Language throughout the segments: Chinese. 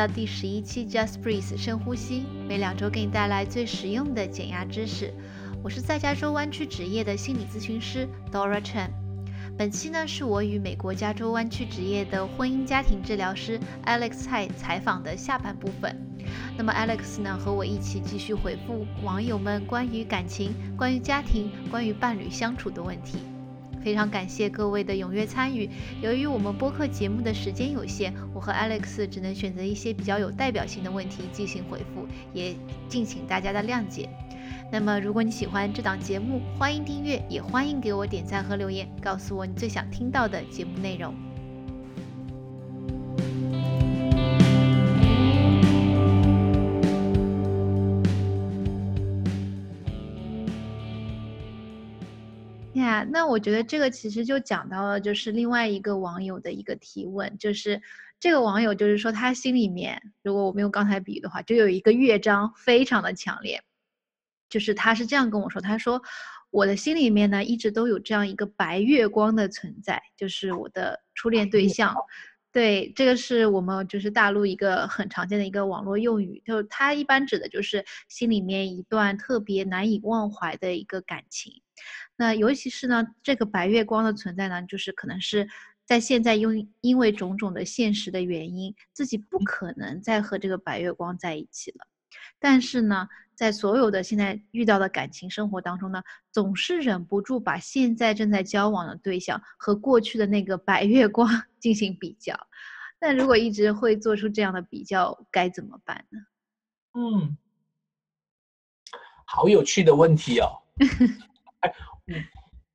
到第十一期 Just Breathe 深呼吸，每两周给你带来最实用的减压知识。我是在加州湾区职业的心理咨询师 Dora Chen。本期呢是我与美国加州湾区职业的婚姻家庭治疗师 Alex 蔡采访的下半部分。那么 Alex 呢和我一起继续回复网友们关于感情、关于家庭、关于伴侣相处的问题。非常感谢各位的踊跃参与。由于我们播客节目的时间有限，我和 Alex 只能选择一些比较有代表性的问题进行回复，也敬请大家的谅解。那么，如果你喜欢这档节目，欢迎订阅，也欢迎给我点赞和留言，告诉我你最想听到的节目内容。呀，那我觉得这个其实就讲到了，就是另外一个网友的一个提问，就是这个网友就是说他心里面，如果我没有刚才比喻的话，就有一个乐章非常的强烈。就是他是这样跟我说，他说我的心里面呢一直都有这样一个白月光的存在，就是我的初恋对象。对，这个是我们就是大陆一个很常见的一个网络用语，就他一般指的就是心里面一段特别难以忘怀的一个感情。那尤其是呢，这个白月光的存在呢，就是可能是在现在因因为种种的现实的原因，自己不可能再和这个白月光在一起了。但是呢，在所有的现在遇到的感情生活当中呢，总是忍不住把现在正在交往的对象和过去的那个白月光 进行比较。那如果一直会做出这样的比较，该怎么办呢？嗯，好有趣的问题哦。哎，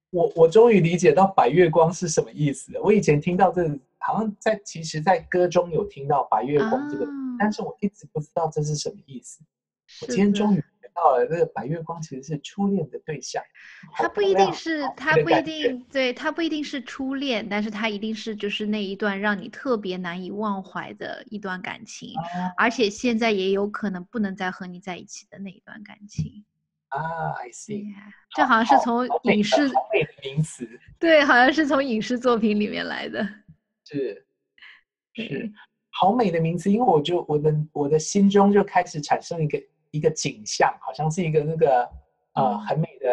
我我终于理解到白月光是什么意思了。我以前听到这，好像在其实，在歌中有听到白月光这个，但是我一直不知道这是什么意思。我今天终于学到了，这个白月光其实是初恋的对象。他不一定是，他不一定，对他不一定是初恋，但是他一定是就是那一段让你特别难以忘怀的一段感情，而且现在也有可能不能再和你在一起的那一段感情。啊，I see，这好像是从影视名词，对，好像是从影视作品里面来的。是，是，好美的名词，因为我就我的我的心中就开始产生一个。一个景象，好像是一个那个呃很美的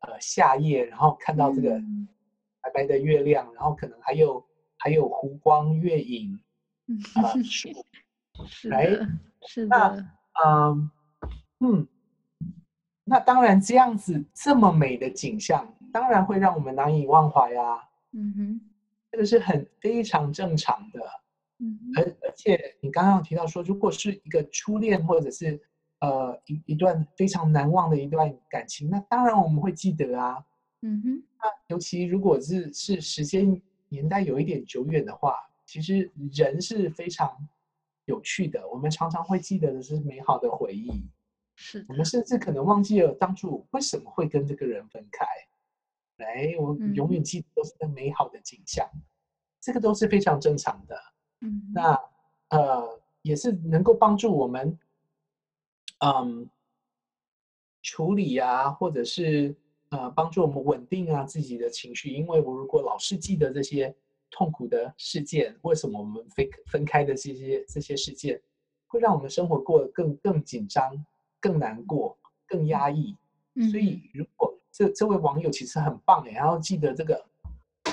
呃夏夜，然后看到这个白白的月亮，然后可能还有还有湖光月影啊 树，来是的，嗯嗯，那当然这样子这么美的景象，当然会让我们难以忘怀啊。嗯哼，这个是很非常正常的。嗯，而而且你刚刚提到说，如果是一个初恋或者是呃，一一段非常难忘的一段感情，那当然我们会记得啊。嗯哼，那尤其如果是是时间年代有一点久远的话，其实人是非常有趣的。我们常常会记得的是美好的回忆，是我们甚至可能忘记了当初为什么会跟这个人分开。哎，我永远记得都是那美好的景象，这个都是非常正常的。嗯，那呃，也是能够帮助我们。嗯，处理啊，或者是呃，帮助我们稳定啊自己的情绪。因为我如果老是记得这些痛苦的事件，为什么我们分分开的这些这些事件，会让我们生活过得更更紧张、更难过、更压抑。所以，如果这这位网友其实很棒，然后记得这个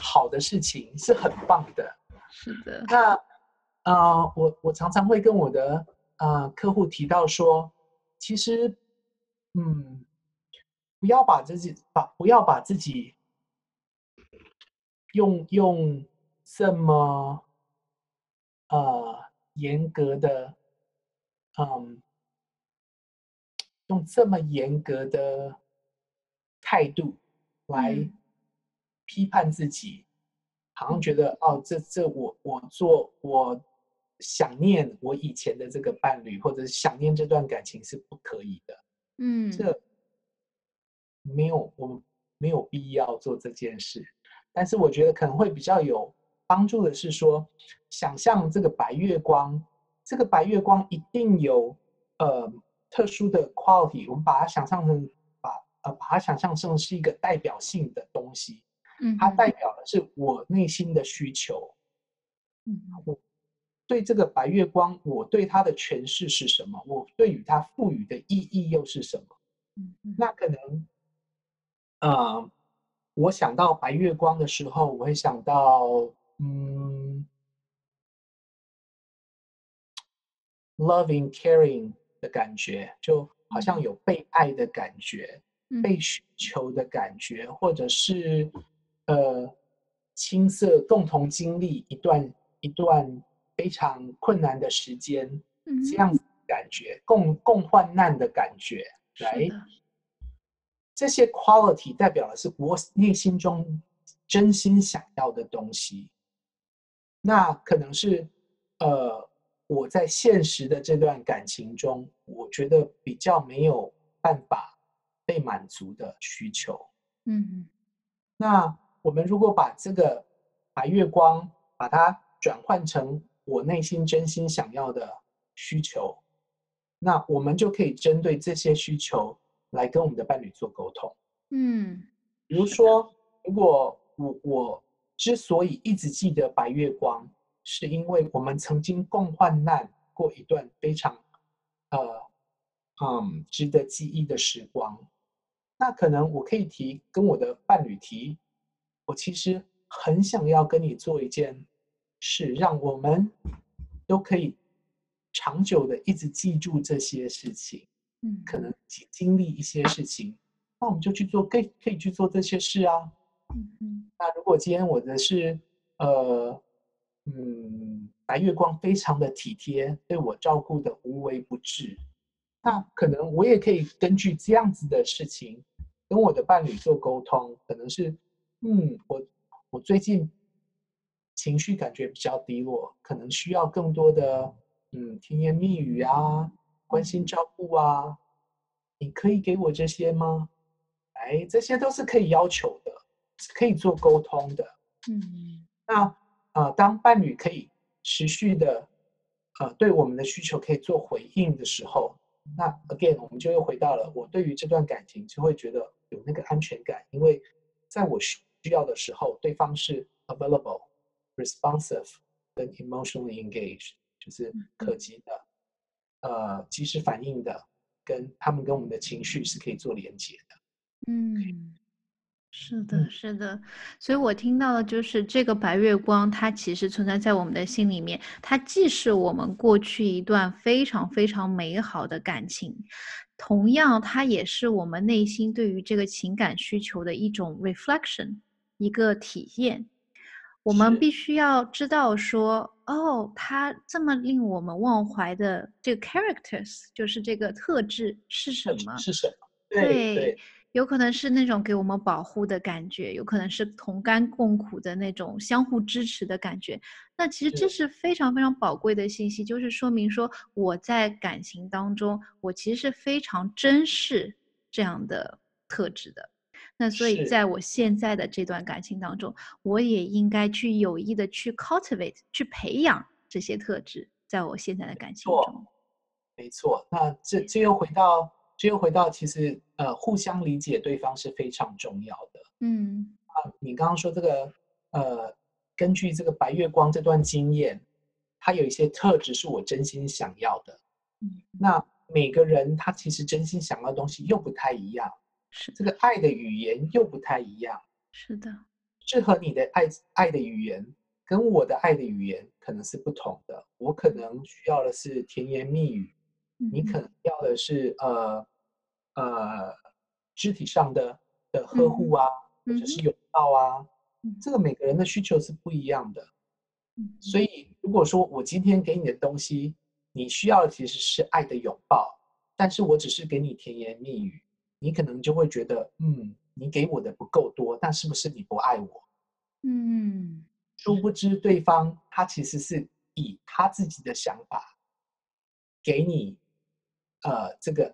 好的事情是很棒的。是的。那呃，我我常常会跟我的呃客户提到说。其实，嗯，不要把自己把不要把自己用用这么呃严格的，嗯，用这么严格的态度来批判自己，好像觉得哦，这这我我做我。想念我以前的这个伴侣，或者是想念这段感情是不可以的。嗯，这没有，我们没有必要做这件事。但是我觉得可能会比较有帮助的是说，想象这个白月光，这个白月光一定有呃特殊的 quality。我们把它想象成把呃把它想象成是一个代表性的东西。嗯，它代表的是我内心的需求。嗯，我。对这个白月光，我对它的诠释是什么？我对于它赋予的意义又是什么？那可能，呃，我想到白月光的时候，我会想到，嗯，loving caring 的感觉，就好像有被爱的感觉，被需求的感觉，或者是，呃，青涩共同经历一段一段。非常困难的时间，这样感觉共共患难的感觉，来，这些 quality 代表的是我内心中真心想要的东西。那可能是，呃，我在现实的这段感情中，我觉得比较没有办法被满足的需求。嗯，那我们如果把这个白月光，把它转换成。我内心真心想要的需求，那我们就可以针对这些需求来跟我们的伴侣做沟通。嗯，比如说，如果我我之所以一直记得白月光，是因为我们曾经共患难过一段非常呃嗯值得记忆的时光，那可能我可以提跟我的伴侣提，我其实很想要跟你做一件。事让我们都可以长久的一直记住这些事情，嗯，可能经历一些事情，那我们就去做，可以可以去做这些事啊，嗯嗯。那如果今天我的是，呃，嗯，白月光非常的体贴，对我照顾的无微不至，那可能我也可以根据这样子的事情跟我的伴侣做沟通，可能是，嗯，我我最近。情绪感觉比较低落，可能需要更多的嗯甜言蜜语啊，关心照顾啊，你可以给我这些吗？哎，这些都是可以要求的，可以做沟通的。嗯，那啊，当伴侣可以持续的呃对我们的需求可以做回应的时候，那 again 我们就又回到了我对于这段感情就会觉得有那个安全感，因为在我需要的时候，对方是 available。responsive 跟 emotionally engaged 就是可及的，呃，及时反应的，跟他们跟我们的情绪是可以做连接的。嗯，是的，是的。所以我听到的就是这个白月光，它其实存在在我们的心里面，它既是我们过去一段非常非常美好的感情，同样它也是我们内心对于这个情感需求的一种 reflection，一个体验。我们必须要知道说，哦，他这么令我们忘怀的这个 characters，就是这个特质是什么？是什么？对，有可能是那种给我们保护的感觉，有可能是同甘共苦的那种相互支持的感觉。那其实这是非常非常宝贵的信息，就是说明说我在感情当中，我其实是非常珍视这样的特质的。那所以，在我现在的这段感情当中，我也应该去有意的去 cultivate，去培养这些特质，在我现在的感情中。没错，那这这又回到，这又回到，其实呃，互相理解对方是非常重要的。嗯，啊，你刚刚说这个，呃，根据这个白月光这段经验，他有一些特质是我真心想要的。嗯，那每个人他其实真心想要的东西又不太一样。是这个爱的语言又不太一样，是的，适合你的爱爱的语言跟我的爱的语言可能是不同的。我可能需要的是甜言蜜语，你可能要的是呃呃肢体上的的呵护啊，或者是拥抱啊。这个每个人的需求是不一样的。所以如果说我今天给你的东西，你需要的其实是爱的拥抱，但是我只是给你甜言蜜语。你可能就会觉得，嗯，你给我的不够多，但是不是你不爱我？嗯，殊不知对方他其实是以他自己的想法给你，呃，这个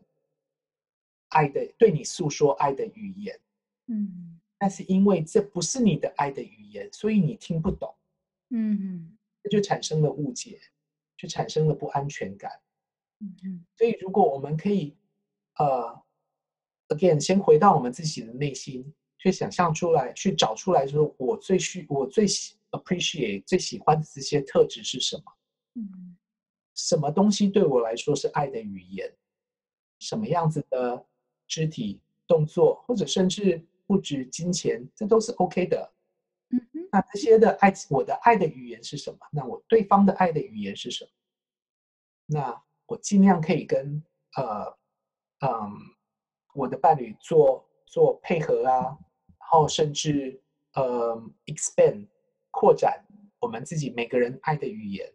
爱的对你诉说爱的语言，嗯，但是因为这不是你的爱的语言，所以你听不懂，嗯，这就产生了误解，就产生了不安全感，嗯嗯，所以如果我们可以，呃。Again，先回到我们自己的内心，去想象出来，去找出来，说我最需、我最喜 appreciate、最喜欢的这些特质是什么？嗯，什么东西对我来说是爱的语言？什么样子的肢体动作，或者甚至不止金钱，这都是 OK 的。嗯哼，那这些的爱，我的爱的语言是什么？那我对方的爱的语言是什么？那我尽量可以跟呃嗯我的伴侣做做配合啊，然后甚至呃 expand 扩展我们自己每个人爱的语言，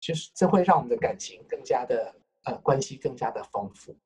就是这会让我们的感情更加的呃关系更加的丰富。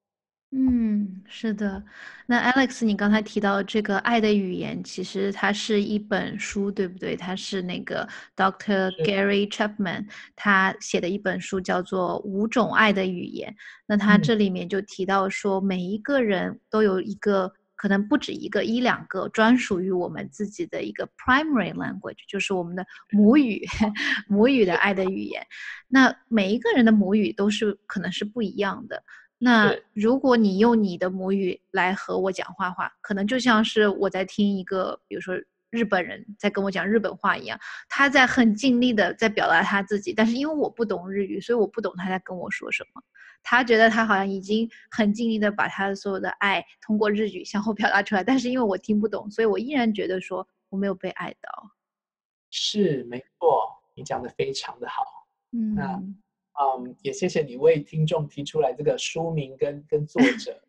嗯，是的。那 Alex，你刚才提到这个爱的语言，其实它是一本书，对不对？它是那个 Dr. Gary Chapman 他写的一本书，叫做《五种爱的语言》。那他这里面就提到说，每一个人都有一个，可能不止一个，一两个专属于我们自己的一个 primary language，就是我们的母语，母语的爱的语言。那每一个人的母语都是可能是不一样的。那如果你用你的母语来和我讲话话，可能就像是我在听一个，比如说日本人在跟我讲日本话一样，他在很尽力的在表达他自己，但是因为我不懂日语，所以我不懂他在跟我说什么。他觉得他好像已经很尽力的把他的所有的爱通过日语向后表达出来，但是因为我听不懂，所以我依然觉得说我没有被爱到。是没错，你讲的非常的好。嗯。那。嗯，也谢谢你为听众提出来这个书名跟跟作者，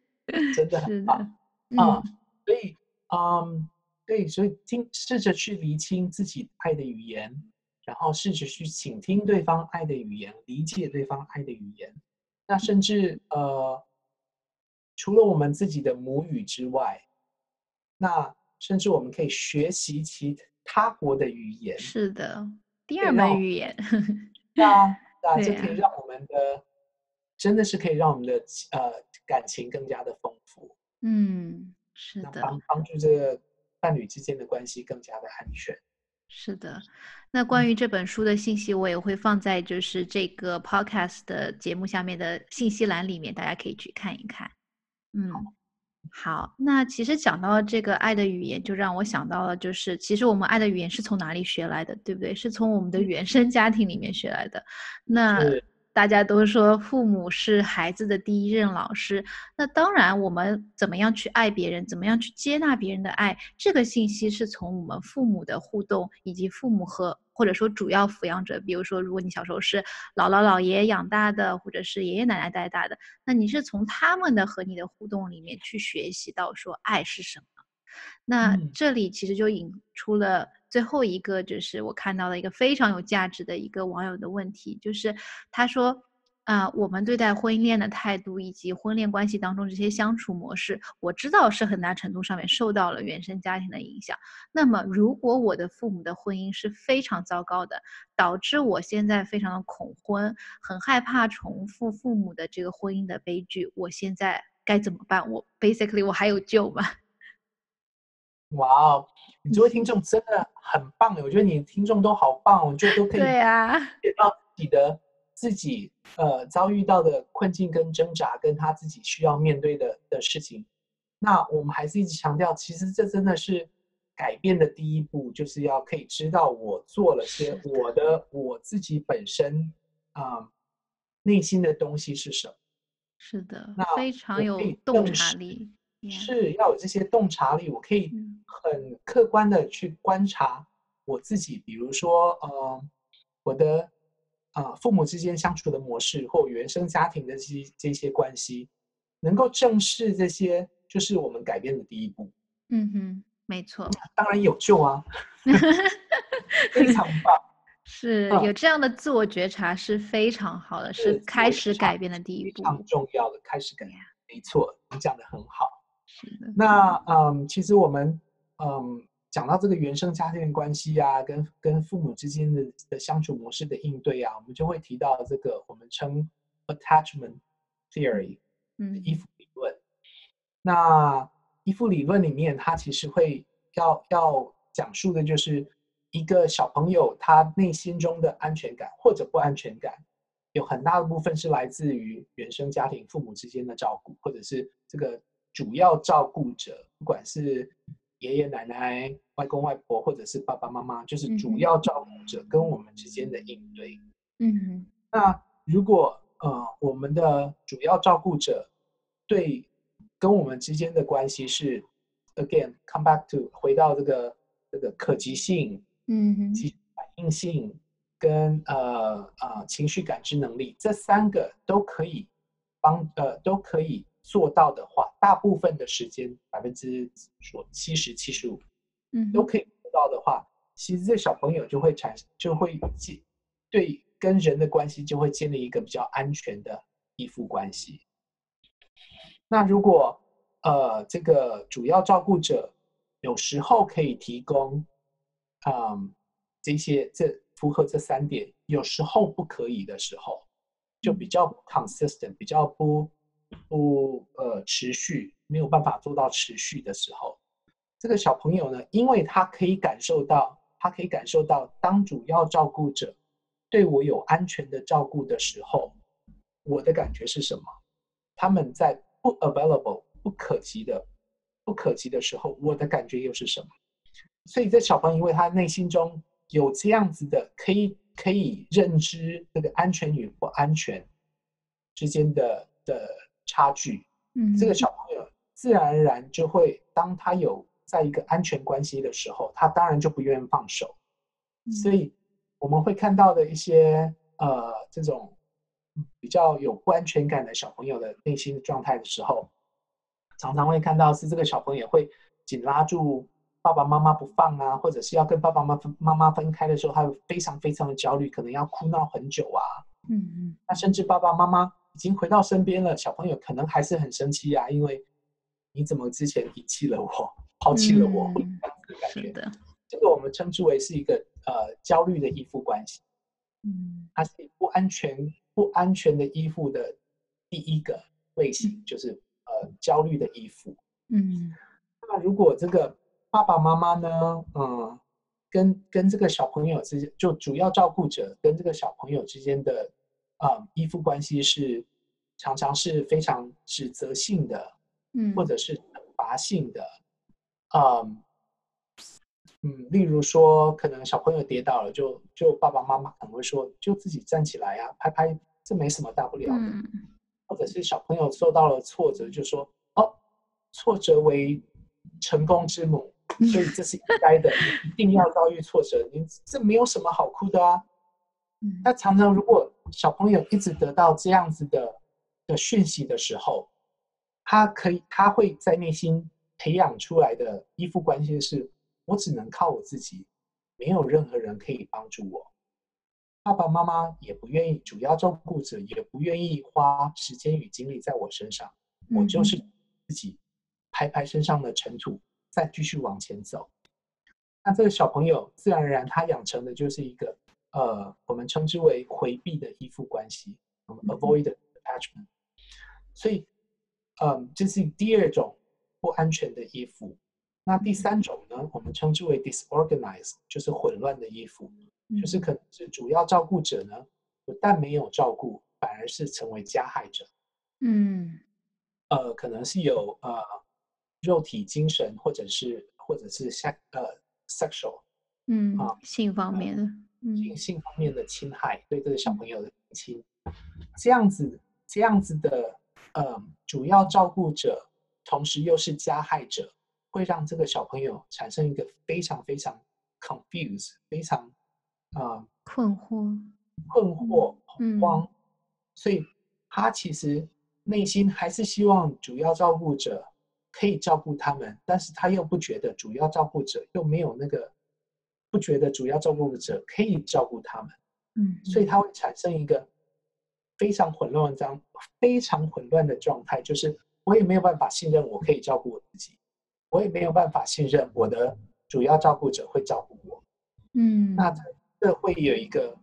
真的很棒啊！所以，嗯，对，所以听试着去厘清自己爱的语言，然后试着去倾听对方爱的语言，理解对方爱的语言。那甚至呃，除了我们自己的母语之外，那甚至我们可以学习其他国的语言。是的，第二门语言。那。那这可以让我们的，真的是可以让我们的呃感情更加的丰富。嗯，是的，帮帮助这个伴侣之间的关系更加的安全。是的，那关于这本书的信息，我也会放在就是这个 podcast 的节目下面的信息栏里面，大家可以去看一看。嗯。好，那其实讲到这个爱的语言，就让我想到了，就是其实我们爱的语言是从哪里学来的，对不对？是从我们的原生家庭里面学来的。那大家都说父母是孩子的第一任老师，那当然我们怎么样去爱别人，怎么样去接纳别人的爱，这个信息是从我们父母的互动以及父母和。或者说主要抚养者，比如说，如果你小时候是姥姥姥爷养大的，或者是爷爷奶奶带大的，那你是从他们的和你的互动里面去学习到说爱是什么。那这里其实就引出了最后一个，就是我看到了一个非常有价值的一个网友的问题，就是他说。啊，我们对待婚姻恋的态度，以及婚恋关系当中这些相处模式，我知道是很大程度上面受到了原生家庭的影响。那么，如果我的父母的婚姻是非常糟糕的，导致我现在非常的恐婚，很害怕重复父母的这个婚姻的悲剧，我现在该怎么办？我 basically 我还有救吗？哇哦，你这位听众真的很棒我觉得你听众都好棒，我觉得都可以对啊，写到自己的。自己呃遭遇到的困境跟挣扎，跟他自己需要面对的的事情，那我们还是一直强调，其实这真的是改变的第一步，就是要可以知道我做了些我的我自己本身啊内心的东西是什么。是的，那非常有洞察力，是要有这些洞察力，我可以很客观的去观察我自己，比如说呃我的。啊，父母之间相处的模式，或原生家庭的这些这些关系，能够正视这些，就是我们改变的第一步。嗯哼，没错，当然有救啊，非常棒。是有这样的自我觉察是非常好的，是开始改变的第一步，非常重要的开始改变。没错，你讲的很好。那嗯，其实我们嗯。讲到这个原生家庭关系啊，跟跟父母之间的的相处模式的应对啊，我们就会提到这个我们称 attachment theory，嗯，依附理论。那依附理论里面，它其实会要要讲述的就是一个小朋友他内心中的安全感或者不安全感，有很大的部分是来自于原生家庭父母之间的照顾，或者是这个主要照顾者，不管是。爷爷奶奶、外公外婆，或者是爸爸妈妈，就是主要照顾者跟我们之间的应对。嗯，那如果呃我们的主要照顾者对跟我们之间的关系是，again come back to 回到这个这个可及性，嗯，反应性跟呃呃情绪感知能力这三个都可以帮呃都可以做到的话，大部分的时间百分之说七十七十五，嗯，都可以做到的话，其实这小朋友就会产就会建对。跟人的关系就会建立一个比较安全的依附关系。那如果呃这个主要照顾者有时候可以提供，嗯这些这符合这三点，有时候不可以的时候，就比较 consistent，比较不不呃持续，没有办法做到持续的时候，这个小朋友呢，因为他可以感受到，他可以感受到当主要照顾者。对我有安全的照顾的时候，我的感觉是什么？他们在不 available 不可及的不可及的时候，我的感觉又是什么？所以，这小朋友因为他内心中有这样子的可以可以认知这个安全与不安全之间的的差距，嗯，这个小朋友自然而然就会，当他有在一个安全关系的时候，他当然就不愿意放手，所以。我们会看到的一些呃，这种比较有不安全感的小朋友的内心状态的时候，常常会看到是这个小朋友会紧拉住爸爸妈妈不放啊，或者是要跟爸爸妈妈妈妈分开的时候，他会非常非常的焦虑，可能要哭闹很久啊。嗯嗯。那甚至爸爸妈妈已经回到身边了，小朋友可能还是很生气啊，因为你怎么之前遗弃了我，抛弃了我，会这样子的感觉。这个我们称之为是一个。呃，焦虑的依附关系，嗯，它是不安全、不安全的依附的第一个类型，就是呃，焦虑的依附。嗯，那如果这个爸爸妈妈呢，嗯，跟跟这个小朋友之间，就主要照顾者跟这个小朋友之间的啊依附关系是常常是非常指责性的，嗯，或者是惩罚性的，嗯。嗯，例如说，可能小朋友跌倒了，就就爸爸妈妈可能会说，就自己站起来呀，拍拍，这没什么大不了的。或者是小朋友受到了挫折，就说哦，挫折为成功之母，所以这是应该的，一定要遭遇挫折，你这没有什么好哭的啊。那常常如果小朋友一直得到这样子的的讯息的时候，他可以，他会在内心培养出来的依附关系是。我只能靠我自己，没有任何人可以帮助我。爸爸妈妈也不愿意，主要照顾者也不愿意花时间与精力在我身上。我就是自己拍拍身上的尘土，再继续往前走。那这个小朋友自然而然，他养成的就是一个呃，我们称之为回避的依附关系我们，avoid attachment。所以，嗯，这是第二种不安全的依附。那第三种呢，我们称之为 disorganized，就是混乱的依附，就是可能是主要照顾者呢，不但没有照顾，反而是成为加害者。嗯，呃，可能是有呃肉体、精神，或者是或者是 sex 呃 sexual，嗯啊性方面的性性方面的侵害，对这个小朋友的侵，这样子这样子的呃主要照顾者，同时又是加害者。会让这个小朋友产生一个非常非常 confuse，非常啊困惑、困惑、恐慌，所以他其实内心还是希望主要照顾者可以照顾他们，但是他又不觉得主要照顾者又没有那个不觉得主要照顾者可以照顾他们，嗯，所以他会产生一个非常混乱的状非常混乱的状态，就是我也没有办法信任我可以照顾我自己。我也没有办法信任我的主要照顾者会照顾我，嗯，那这会有一个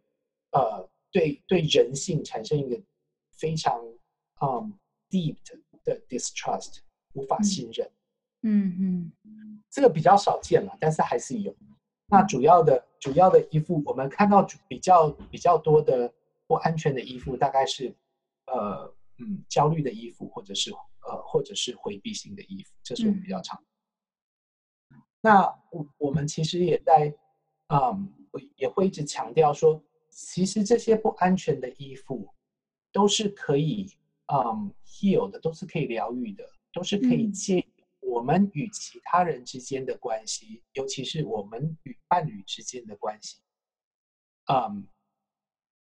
呃，对对人性产生一个非常嗯 deep 的 distrust，无法信任，嗯嗯，这个比较少见了，但是还是有。那主要的主要的衣服，我们看到比较比较多的不安全的衣服，大概是呃嗯焦虑的衣服，或者是呃或者是回避型的衣服，这是我们比较常。那我我们其实也在，嗯，也会一直强调说，其实这些不安全的衣服都是可以嗯 heal 的，都是可以疗愈的，都是可以借我们与其他人之间的关系，尤其是我们与伴侣之间的关系，嗯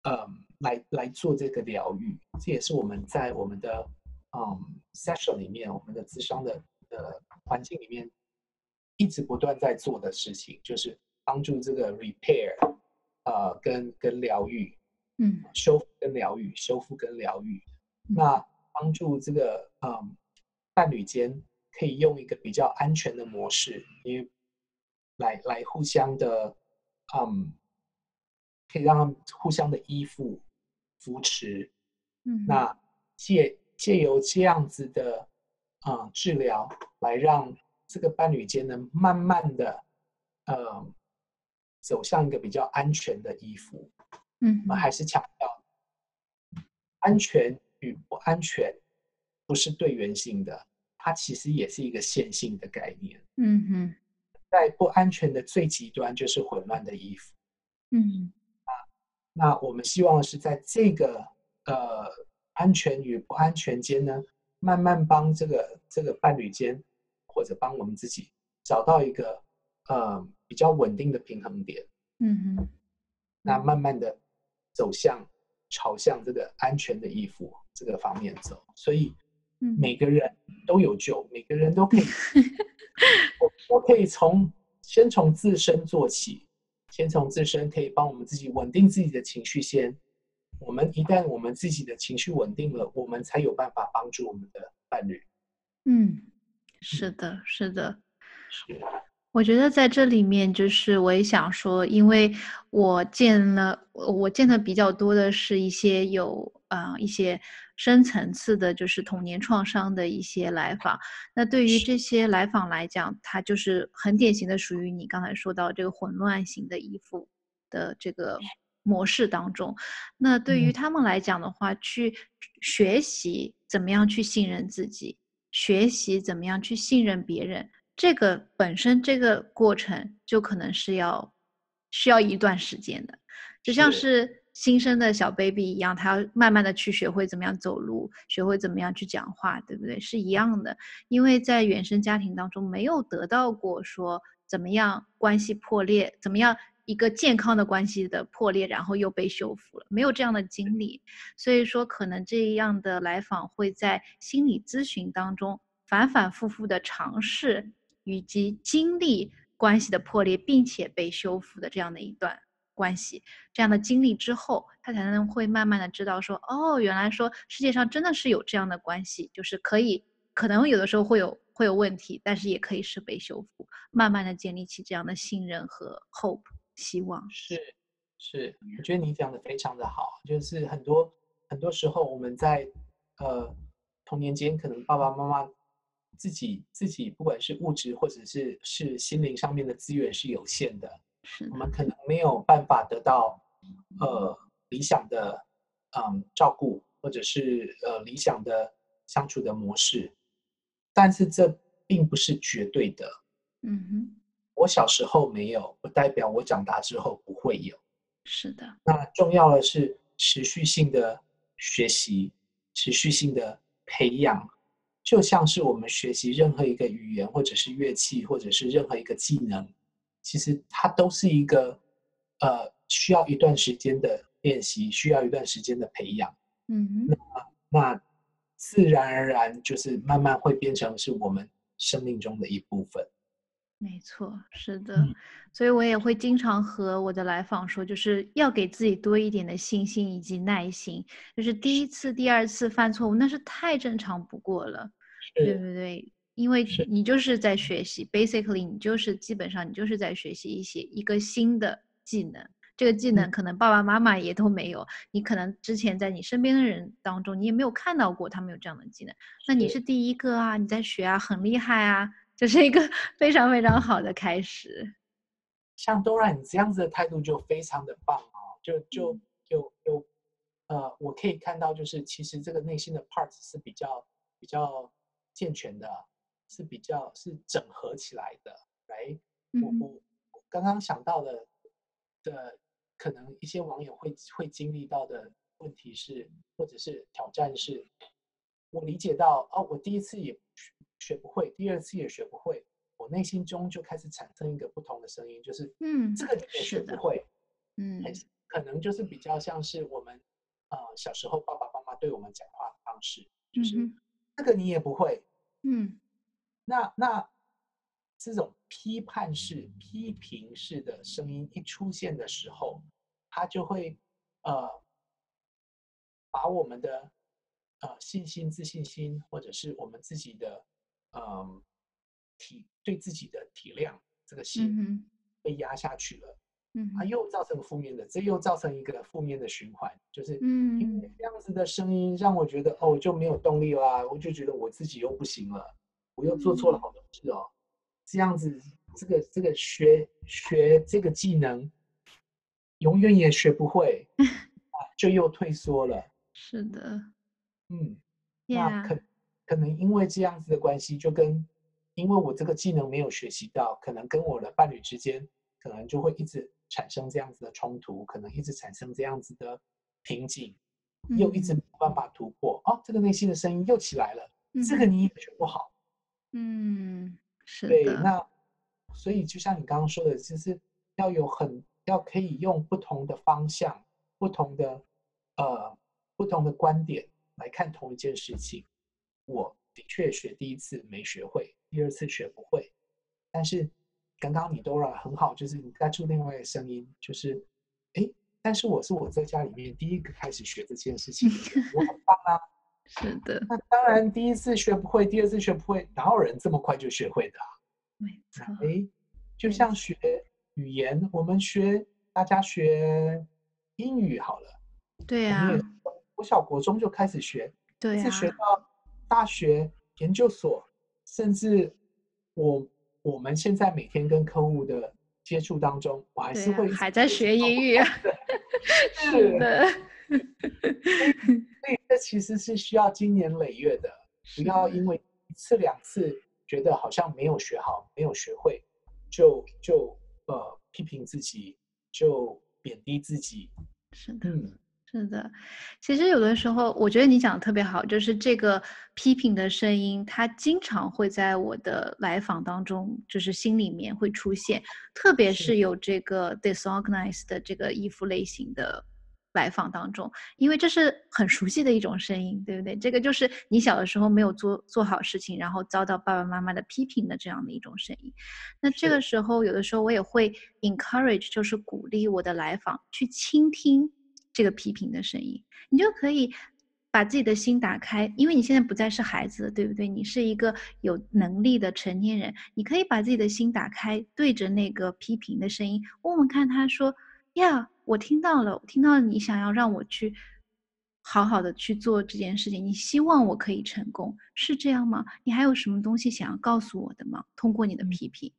嗯，来来做这个疗愈。这也是我们在我们的嗯 session 里面，我们的智商的的环境里面一直不断在做的事情，就是帮助这个 repair。呃，跟跟疗愈，嗯，修复跟疗愈，修复跟疗愈，那帮助这个嗯伴侣间可以用一个比较安全的模式，因为来来互相的嗯，可以让他们互相的依附扶持，嗯，那借借由这样子的啊治疗，来让这个伴侣间呢慢慢的呃。走向一个比较安全的依附，嗯，我们还是强调，安全与不安全不是对原性的，它其实也是一个线性的概念。嗯哼，在不安全的最极端就是混乱的衣服。嗯，啊，那我们希望是在这个呃安全与不安全间呢，慢慢帮这个这个伴侣间或者帮我们自己找到一个。呃，比较稳定的平衡点，嗯哼，那慢慢的走向朝向这个安全的衣服这个方面走，所以每个人都有救，每个人都可以，我都可以从先从自身做起，先从自身可以帮我们自己稳定自己的情绪先，我们一旦我们自己的情绪稳定了，我们才有办法帮助我们的伴侣。嗯，是的，是的，是。我觉得在这里面，就是我也想说，因为我见了，我见的比较多的是一些有啊一些深层次的，就是童年创伤的一些来访。那对于这些来访来讲，他就是很典型的属于你刚才说到这个混乱型的依附的这个模式当中。那对于他们来讲的话，去学习怎么样去信任自己，学习怎么样去信任别人。这个本身这个过程就可能是要需要一段时间的，就像是新生的小 baby 一样，他要慢慢的去学会怎么样走路，学会怎么样去讲话，对不对？是一样的，因为在原生家庭当中没有得到过说怎么样关系破裂，怎么样一个健康的关系的破裂，然后又被修复了，没有这样的经历，所以说可能这样的来访会在心理咨询当中反反复复的尝试。以及经历关系的破裂，并且被修复的这样的一段关系，这样的经历之后，他才能会慢慢的知道说，哦，原来说世界上真的是有这样的关系，就是可以，可能有的时候会有会有问题，但是也可以是被修复，慢慢的建立起这样的信任和 hope 希望。是是，我觉得你讲的非常的好，就是很多很多时候我们在呃童年间，可能爸爸妈妈。自己自己不管是物质或者是是心灵上面的资源是有限的，我们可能没有办法得到呃理想的嗯照顾或者是呃理想的相处的模式，但是这并不是绝对的。嗯哼，我小时候没有，不代表我长大之后不会有。是的，那重要的是持续性的学习，持续性的培养。就像是我们学习任何一个语言，或者是乐器，或者是任何一个技能，其实它都是一个呃需要一段时间的练习，需要一段时间的培养。嗯，那那自然而然就是慢慢会变成是我们生命中的一部分。没错，是的，所以我也会经常和我的来访说，就是要给自己多一点的信心以及耐心。就是第一次、第二次犯错误，那是太正常不过了，对不对？因为你就是在学习，basically 你就是基本上你就是在学习一些一个新的技能。这个技能可能爸爸妈妈也都没有，你可能之前在你身边的人当中，你也没有看到过他们有这样的技能。那你是第一个啊，你在学啊，很厉害啊。这是一个 非常非常好的开始。像 Dora，你这样子的态度就非常的棒哦，就就就有呃，我可以看到，就是其实这个内心的 parts 是比较比较健全的，是比较是整合起来的。来，我我刚刚想到的的可能一些网友会会经历到的问题是，或者是挑战是，我理解到哦，我第一次也学不会，第二次也学不会，我内心中就开始产生一个不同的声音，就是嗯，这个也学不会，嗯，可能就是比较像是我们呃小时候爸爸妈妈对我们讲话的方式，就是这个你也不会，嗯，那那。这种批判式、批评式的声音一出现的时候，它就会呃把我们的呃信心、自信心，或者是我们自己的嗯体对自己的体谅这个心被压下去了。嗯，它又造成负面的，这又造成一个负面的循环，就是嗯，因为这样子的声音让我觉得哦就没有动力啦，我就觉得我自己又不行了，我又做错了好多事哦，这样子。这个这个学学这个技能，永远也学不会，啊就又退缩了。是的，嗯，那可可能因为这样子的关系，就跟因为我这个技能没有学习到，可能跟我的伴侣之间，可能就会一直产生这样子的冲突，可能一直产生这样子的瓶颈，又一直没办法突破。哦，这个内心的声音又起来了，这个你也学不好。嗯，是的。那。所以，就像你刚刚说的，就是要有很要可以用不同的方向、不同的呃不同的观点来看同一件事情。我的确学第一次没学会，第二次学不会。但是刚刚你 Dora 很好，就是你带出另外一个声音，就是哎，但是我是我在家里面第一个开始学这件事情，我很棒啊。是的。那当然，第一次学不会，第二次学不会，哪有人这么快就学会的？没错，哎，就像学语言，我们学大家学英语好了，对呀，我小国中就开始学，对是学到大学研究所，甚至我我们现在每天跟客户的接触当中，我还是会还在学英语，是的，所以这其实是需要经年累月的，不要因为一次两次。觉得好像没有学好，没有学会，就就呃批评自己，就贬低自己。是的，是的。其实有的时候，我觉得你讲的特别好，就是这个批评的声音，它经常会在我的来访当中，就是心里面会出现，特别是有这个 disorganized 的这个衣服类型的。来访当中，因为这是很熟悉的一种声音，对不对？这个就是你小的时候没有做做好事情，然后遭到爸爸妈妈的批评的这样的一种声音。那这个时候，有的时候我也会 encourage，就是鼓励我的来访去倾听这个批评的声音。你就可以把自己的心打开，因为你现在不再是孩子，对不对？你是一个有能力的成年人，你可以把自己的心打开，对着那个批评的声音，问问看他说。呀，我听到了，我听到了你想要让我去好好的去做这件事情，你希望我可以成功，是这样吗？你还有什么东西想要告诉我的吗？通过你的批评，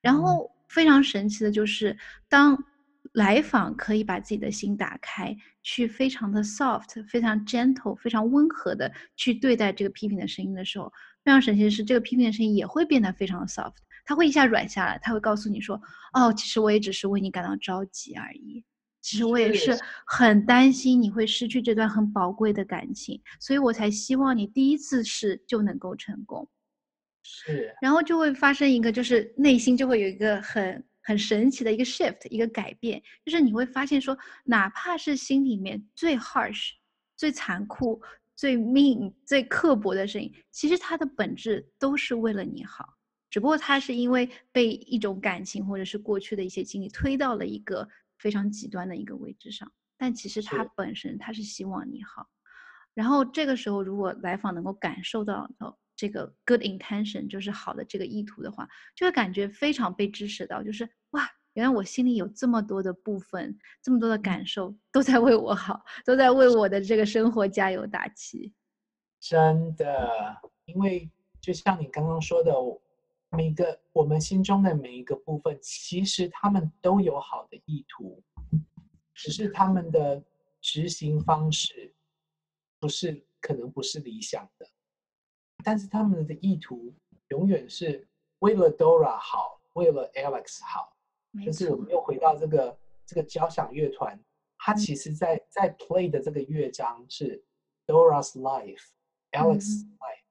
然后非常神奇的就是，当来访可以把自己的心打开，去非常的 soft、非常 gentle、非常温和的去对待这个批评的声音的时候，非常神奇的是，这个批评的声音也会变得非常的 soft。他会一下软下来，他会告诉你说：“哦，其实我也只是为你感到着急而已。其实我也是很担心你会失去这段很宝贵的感情，所以我才希望你第一次试就能够成功。”是，然后就会发生一个，就是内心就会有一个很很神奇的一个 shift，一个改变，就是你会发现说，哪怕是心里面最 harsh、最残酷、最 mean、最刻薄的声音，其实它的本质都是为了你好。只不过它是因为被一种感情或者是过去的一些经历推到了一个非常极端的一个位置上，但其实它本身它是希望你好。然后这个时候，如果来访能够感受到这个 good intention，就是好的这个意图的话，就会感觉非常被支持到，就是哇，原来我心里有这么多的部分，这么多的感受都在为我好，都在为我的这个生活加油打气。真的，因为就像你刚刚说的。每个我们心中的每一个部分，其实他们都有好的意图，只是他们的执行方式不是可能不是理想的，但是他们的意图永远是为了 Dora 好，为了 Alex 好。就是我们又回到这个这个交响乐团，它其实在在 play 的这个乐章是 Dora's Life，Alex Life，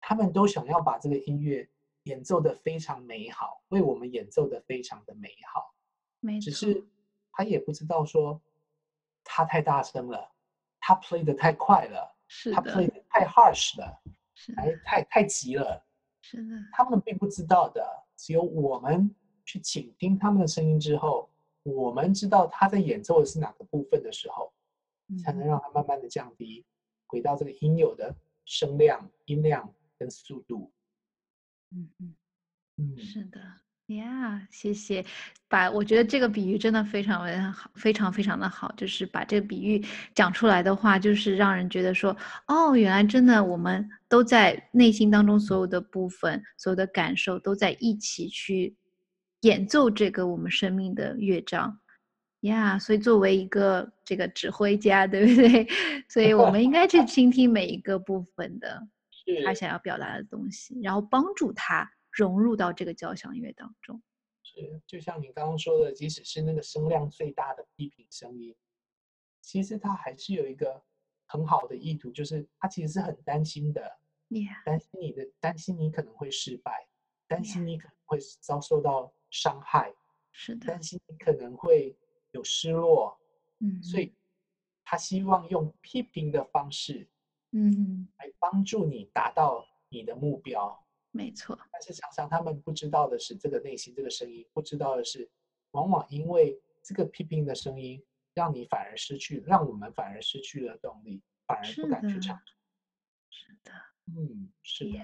他们都想要把这个音乐演奏的非常美好，为我们演奏的非常的美好。没只是他也不知道说他太大声了，他 play 的太快了，是他 play 的太 harsh 了，是哎，太太急了。是的，他们并不知道的，只有我们去倾听他们的声音之后，我们知道他在演奏的是哪个部分的时候，才能让他慢慢的降低，回到这个应有的声量、音量跟速度。嗯嗯嗯，是的。呀，谢谢，把我觉得这个比喻真的非常非常好，非常非常的好，就是把这个比喻讲出来的话，就是让人觉得说，哦，原来真的我们都在内心当中所有的部分，所有的感受都在一起去演奏这个我们生命的乐章，呀，所以作为一个这个指挥家，对不对？所以我们应该去倾听每一个部分的他想要表达的东西，然后帮助他。融入到这个交响乐当中，是就像你刚刚说的，即使是那个声量最大的批评声音，其实他还是有一个很好的意图，就是他其实是很担心的，担心你的，担心你可能会失败，担心你可能会遭受到伤害，是的，担。心你可能会有失落，嗯，所以。他希望用批评的方式，嗯，来帮助你达到你的目标。没错，但是常常他们不知道的是，这个内心这个声音，不知道的是，往往因为这个批评的声音，让你反而失去，让我们反而失去了动力，反而不敢去唱。是的，嗯，是的。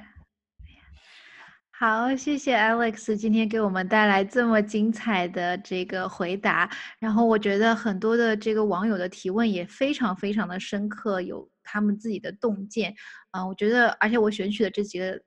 好，谢谢 Alex 今天给我们带来这么精彩的这个回答。然后我觉得很多的这个网友的提问也非常非常的深刻，有他们自己的洞见。啊，我觉得，而且我选取的这几个。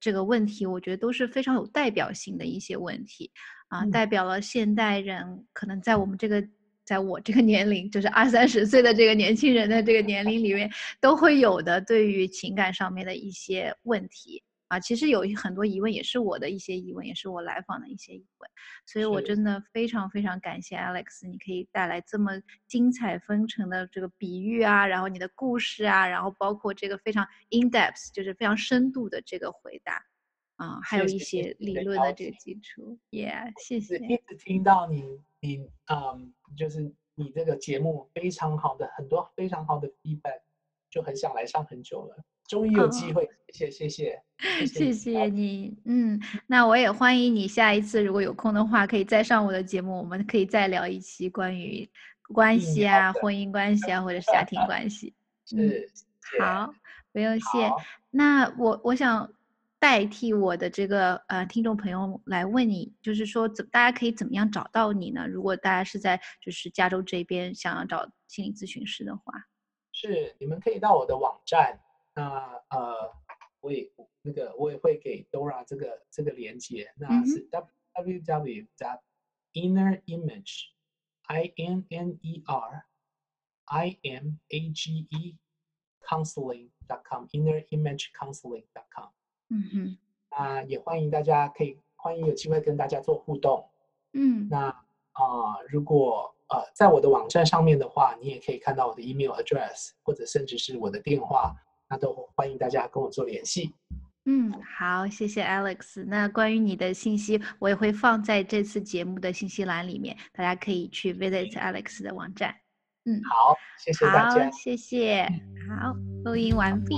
这个问题，我觉得都是非常有代表性的一些问题，啊，代表了现代人可能在我们这个，在我这个年龄，就是二三十岁的这个年轻人的这个年龄里面，都会有的对于情感上面的一些问题。啊，其实有很多疑问，也是我的一些疑问，也是我来访的一些疑问，所以我真的非常非常感谢 Alex，你可以带来这么精彩纷呈的这个比喻啊，然后你的故事啊，然后包括这个非常 in depth，就是非常深度的这个回答，啊，还有一些理论的这个基础，Yeah，谢谢。一直听到你，你，嗯，就是你这个节目非常好的，很多非常好的 feedback，就很想来上很久了。终于有机会，谢谢谢谢谢谢你，嗯，那我也欢迎你下一次如果有空的话，可以再上我的节目，我们可以再聊一期关于关系啊、婚姻关系啊，或者是家庭关系。嗯，好，不用谢。那我我想代替我的这个呃听众朋友来问你，就是说怎大家可以怎么样找到你呢？如果大家是在就是加州这边想要找心理咨询师的话，是，你们可以到我的网站。那呃，我也那个我也会给 Dora 这个这个连接，那是 www. dot inner image i n n e r i m a g e counseling dot com inner image counseling dot com。嗯哼，那也欢迎大家可以欢迎有机会跟大家做互动。嗯，那啊，如果呃在我的网站上面的话，你也可以看到我的 email address，或者甚至是我的电话。那都欢迎大家跟我做联系。嗯，好，谢谢 Alex。那关于你的信息，我也会放在这次节目的信息栏里面，大家可以去 visit Alex 的网站。嗯，好，谢谢大家，谢谢。好，录音完毕。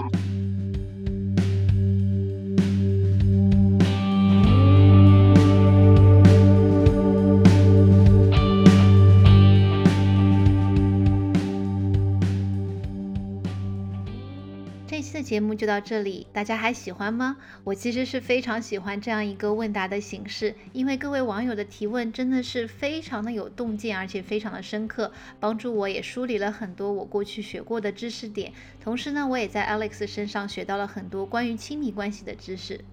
这期的节目就到这里，大家还喜欢吗？我其实是非常喜欢这样一个问答的形式，因为各位网友的提问真的是非常的有洞见，而且非常的深刻，帮助我也梳理了很多我过去学过的知识点。同时呢，我也在 Alex 身上学到了很多关于亲密关系的知识。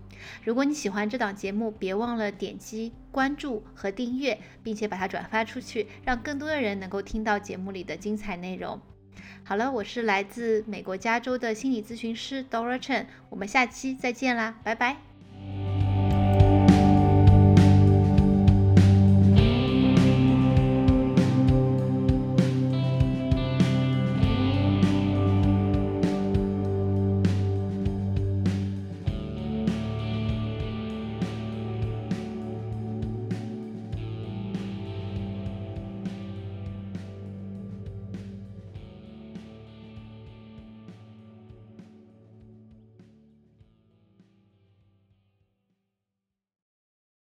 如果你喜欢这档节目，别忘了点击关注和订阅，并且把它转发出去，让更多的人能够听到节目里的精彩内容。好了我是来自美国加州的心理咨询师 dora chen 我们下期再见啦拜拜。